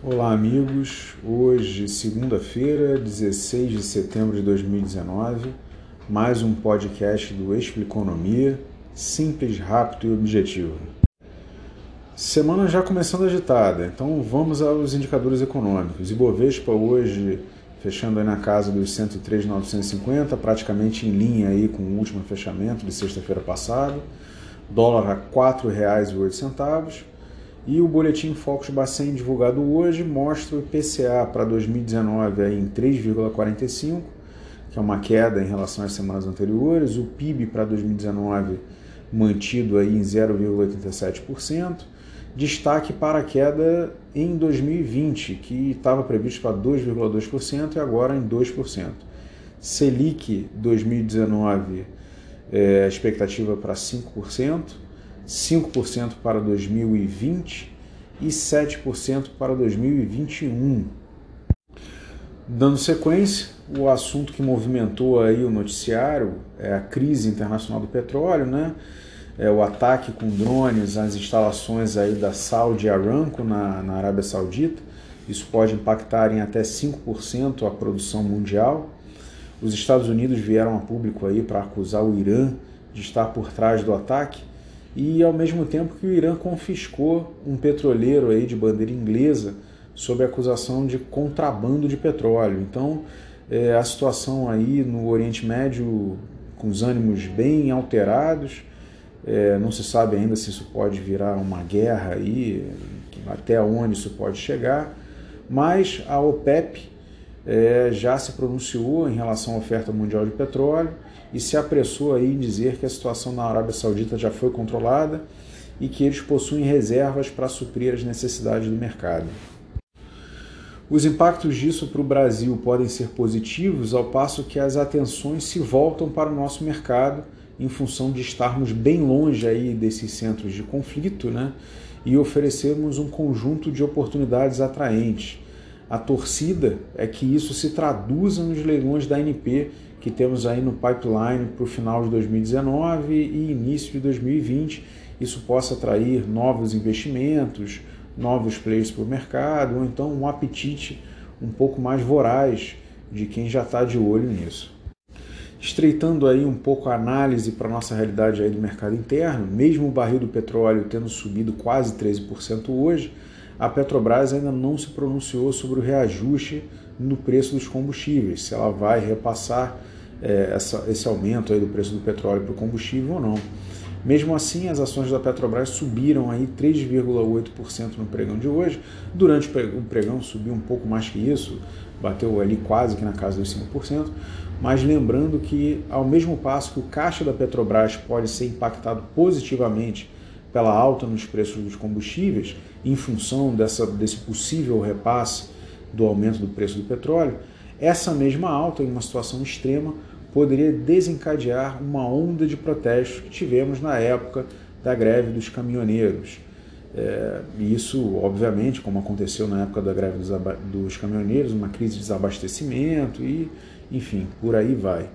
Olá, amigos. Hoje, segunda-feira, 16 de setembro de 2019, mais um podcast do Expliconomia, simples, rápido e objetivo. Semana já começando agitada, então vamos aos indicadores econômicos. Ibovespa hoje fechando aí na casa dos 103,950, praticamente em linha aí com o último fechamento de sexta-feira passada. Dólar a R$ 4,08 e o boletim Focus Bacen divulgado hoje mostra o IPCA para 2019 aí em 3,45, que é uma queda em relação às semanas anteriores. O PIB para 2019 mantido aí em 0,87%. Destaque para a queda em 2020, que estava previsto para 2,2% e agora em 2%. Selic 2019, é, a expectativa para 5%. 5% para 2020 e 7% para 2021. Dando sequência, o assunto que movimentou aí o noticiário é a crise internacional do petróleo, né? É o ataque com drones às instalações aí da Saudi Aramco na, na Arábia Saudita. Isso pode impactar em até 5% a produção mundial. Os Estados Unidos vieram a público aí para acusar o Irã de estar por trás do ataque e ao mesmo tempo que o Irã confiscou um petroleiro aí de bandeira inglesa sob acusação de contrabando de petróleo. Então, é, a situação aí no Oriente Médio com os ânimos bem alterados, é, não se sabe ainda se isso pode virar uma guerra aí, até onde isso pode chegar, mas a OPEP é, já se pronunciou em relação à oferta mundial de petróleo e se apressou aí em dizer que a situação na Arábia Saudita já foi controlada e que eles possuem reservas para suprir as necessidades do mercado. Os impactos disso para o Brasil podem ser positivos, ao passo que as atenções se voltam para o nosso mercado em função de estarmos bem longe aí desses centros de conflito, né? E oferecermos um conjunto de oportunidades atraentes. A torcida é que isso se traduza nos leilões da ANP que temos aí no pipeline para o final de 2019 e início de 2020. Isso possa atrair novos investimentos, novos players para o mercado, ou então um apetite um pouco mais voraz de quem já está de olho nisso. Estreitando aí um pouco a análise para a nossa realidade aí do mercado interno, mesmo o barril do petróleo tendo subido quase 13% hoje, a Petrobras ainda não se pronunciou sobre o reajuste no preço dos combustíveis, se ela vai repassar é, essa, esse aumento aí do preço do petróleo para o combustível ou não. Mesmo assim, as ações da Petrobras subiram aí 3,8% no pregão de hoje. Durante o pregão subiu um pouco mais que isso, bateu ali quase que na casa dos 5%. Mas lembrando que, ao mesmo passo que o caixa da Petrobras pode ser impactado positivamente pela alta nos preços dos combustíveis, em função dessa, desse possível repasse do aumento do preço do petróleo, essa mesma alta, em uma situação extrema, poderia desencadear uma onda de protestos que tivemos na época da greve dos caminhoneiros. É, isso, obviamente, como aconteceu na época da greve dos, dos caminhoneiros, uma crise de desabastecimento e, enfim, por aí vai.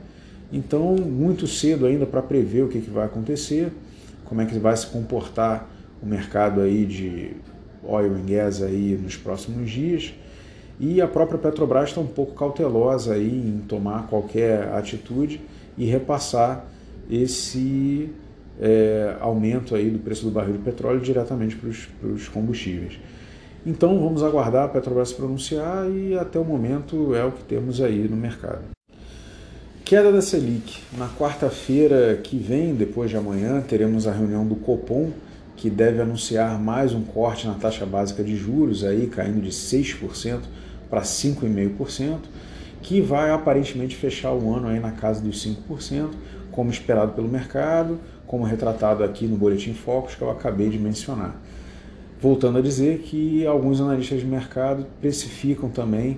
Então, muito cedo ainda para prever o que, que vai acontecer, como é que vai se comportar o mercado aí de oil and gas aí nos próximos dias. E a própria Petrobras está um pouco cautelosa aí em tomar qualquer atitude e repassar esse é, aumento aí do preço do barril de petróleo diretamente para os combustíveis. Então vamos aguardar a Petrobras se pronunciar e até o momento é o que temos aí no mercado. Queda da Selic. Na quarta-feira que vem, depois de amanhã, teremos a reunião do Copom, que deve anunciar mais um corte na taxa básica de juros, aí caindo de 6% para 5,5%, que vai aparentemente fechar o ano aí na casa dos 5%, como esperado pelo mercado, como retratado aqui no Boletim Focus que eu acabei de mencionar. Voltando a dizer que alguns analistas de mercado precificam também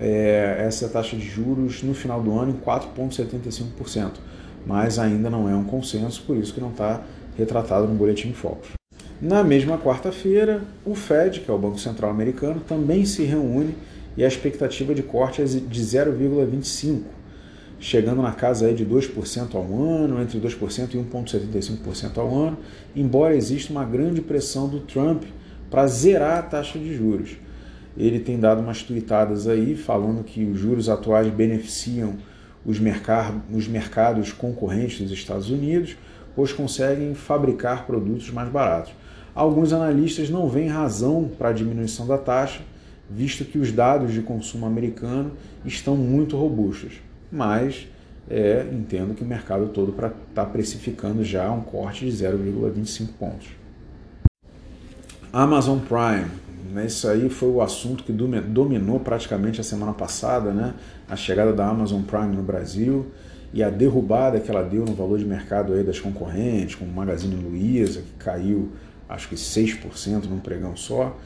é, essa taxa de juros no final do ano em 4,75%, mas ainda não é um consenso, por isso que não está retratado no Boletim Focus. Na mesma quarta-feira, o Fed, que é o Banco Central Americano, também se reúne e a expectativa de corte é de 0,25%, chegando na casa aí de 2% ao ano, entre 2% e 1,75% ao ano, embora exista uma grande pressão do Trump para zerar a taxa de juros. Ele tem dado umas tuitadas aí falando que os juros atuais beneficiam os, mercado, os mercados concorrentes dos Estados Unidos, pois conseguem fabricar produtos mais baratos. Alguns analistas não veem razão para a diminuição da taxa, visto que os dados de consumo americano estão muito robustos. Mas é, entendo que o mercado todo está precificando já um corte de 0,25 pontos. Amazon Prime, isso aí foi o assunto que dominou praticamente a semana passada, né? a chegada da Amazon Prime no Brasil e a derrubada que ela deu no valor de mercado aí das concorrentes, como Magazine Luiza, que caiu acho que 6% num pregão só.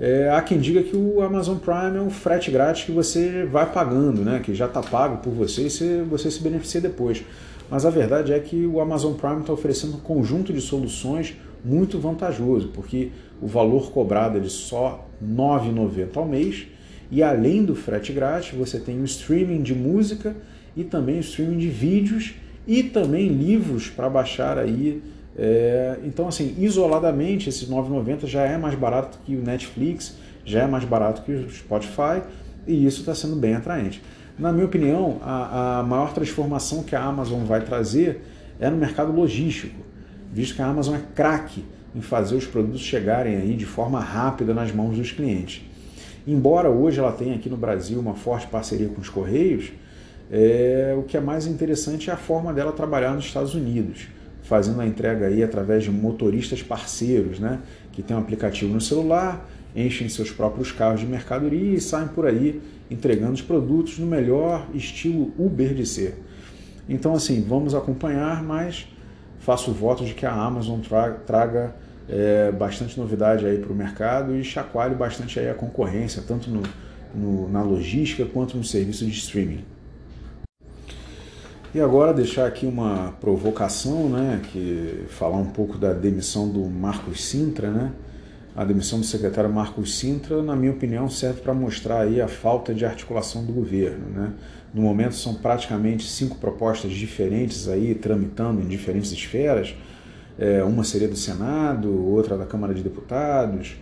É, há quem diga que o Amazon Prime é um frete grátis que você vai pagando, né? que já está pago por você e você se beneficia depois. Mas a verdade é que o Amazon Prime está oferecendo um conjunto de soluções muito vantajoso, porque o valor cobrado é de só R$ 9,90 ao mês e além do frete grátis, você tem o streaming de música e também o streaming de vídeos e também livros para baixar aí é, então, assim, isoladamente, esses 9,90 já é mais barato que o Netflix, já é mais barato que o Spotify, e isso está sendo bem atraente. Na minha opinião, a, a maior transformação que a Amazon vai trazer é no mercado logístico, visto que a Amazon é craque em fazer os produtos chegarem aí de forma rápida nas mãos dos clientes. Embora hoje ela tenha aqui no Brasil uma forte parceria com os Correios, é, o que é mais interessante é a forma dela trabalhar nos Estados Unidos fazendo a entrega aí através de motoristas parceiros, né? que tem um aplicativo no celular, enchem seus próprios carros de mercadoria e saem por aí entregando os produtos no melhor estilo Uber de ser. Então, assim, vamos acompanhar, mas faço o voto de que a Amazon traga é, bastante novidade aí para o mercado e chacoalhe bastante aí a concorrência, tanto no, no, na logística quanto no serviço de streaming. E agora deixar aqui uma provocação, né, que falar um pouco da demissão do Marcos Sintra, né? A demissão do secretário Marcos Sintra, na minha opinião, serve para mostrar aí a falta de articulação do governo, né? No momento são praticamente cinco propostas diferentes aí tramitando em diferentes esferas. É, uma seria do Senado, outra da Câmara de Deputados,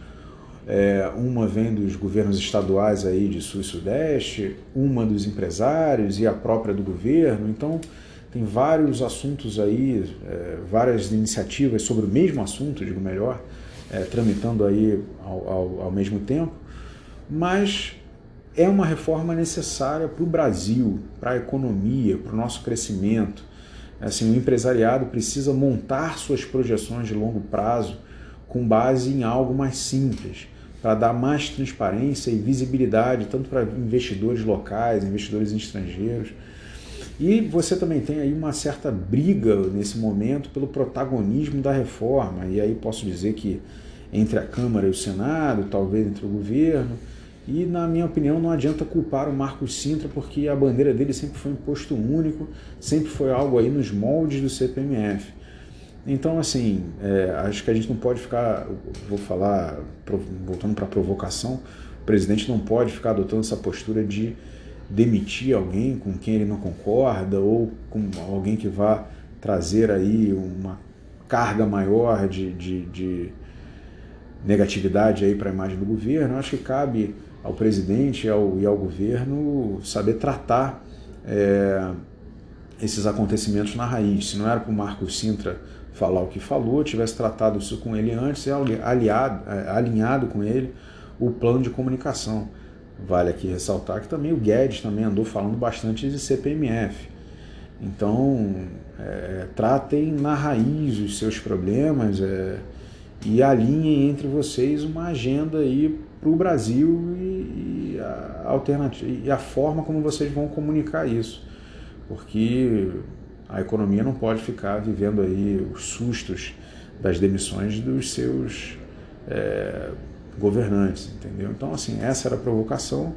é, uma vem dos governos estaduais aí de Sul e Sudeste, uma dos empresários e a própria do governo. Então, tem vários assuntos aí, é, várias iniciativas sobre o mesmo assunto, digo melhor, é, tramitando aí ao, ao, ao mesmo tempo. Mas é uma reforma necessária para o Brasil, para a economia, para o nosso crescimento. Assim, o empresariado precisa montar suas projeções de longo prazo com base em algo mais simples para dar mais transparência e visibilidade tanto para investidores locais, investidores estrangeiros. E você também tem aí uma certa briga nesse momento pelo protagonismo da reforma. E aí posso dizer que entre a Câmara e o Senado, talvez entre o governo. E, na minha opinião, não adianta culpar o Marcos Sintra, porque a bandeira dele sempre foi imposto único, sempre foi algo aí nos moldes do CPMF. Então, assim, é, acho que a gente não pode ficar, vou falar, voltando para a provocação, o presidente não pode ficar adotando essa postura de demitir alguém com quem ele não concorda ou com alguém que vá trazer aí uma carga maior de, de, de negatividade aí para a imagem do governo. Acho que cabe ao presidente e ao, e ao governo saber tratar é, esses acontecimentos na raiz. Se não era para o Marcos Sintra falar o que falou, tivesse tratado isso com ele antes e aliado, é, alinhado com ele o plano de comunicação. Vale aqui ressaltar que também o Guedes também andou falando bastante de CPMF. Então, é, tratem na raiz os seus problemas é, e alinhem entre vocês uma agenda aí para o Brasil e, e, a alternativa, e a forma como vocês vão comunicar isso. Porque a economia não pode ficar vivendo aí os sustos das demissões dos seus é, governantes, entendeu? Então, assim, essa era a provocação.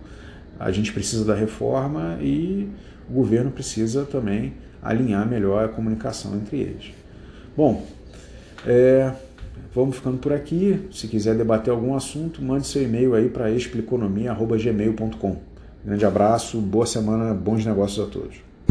A gente precisa da reforma e o governo precisa também alinhar melhor a comunicação entre eles. Bom, é, vamos ficando por aqui. Se quiser debater algum assunto, mande seu e-mail aí para expliconomia.gmail.com. Grande abraço, boa semana, bons negócios a todos.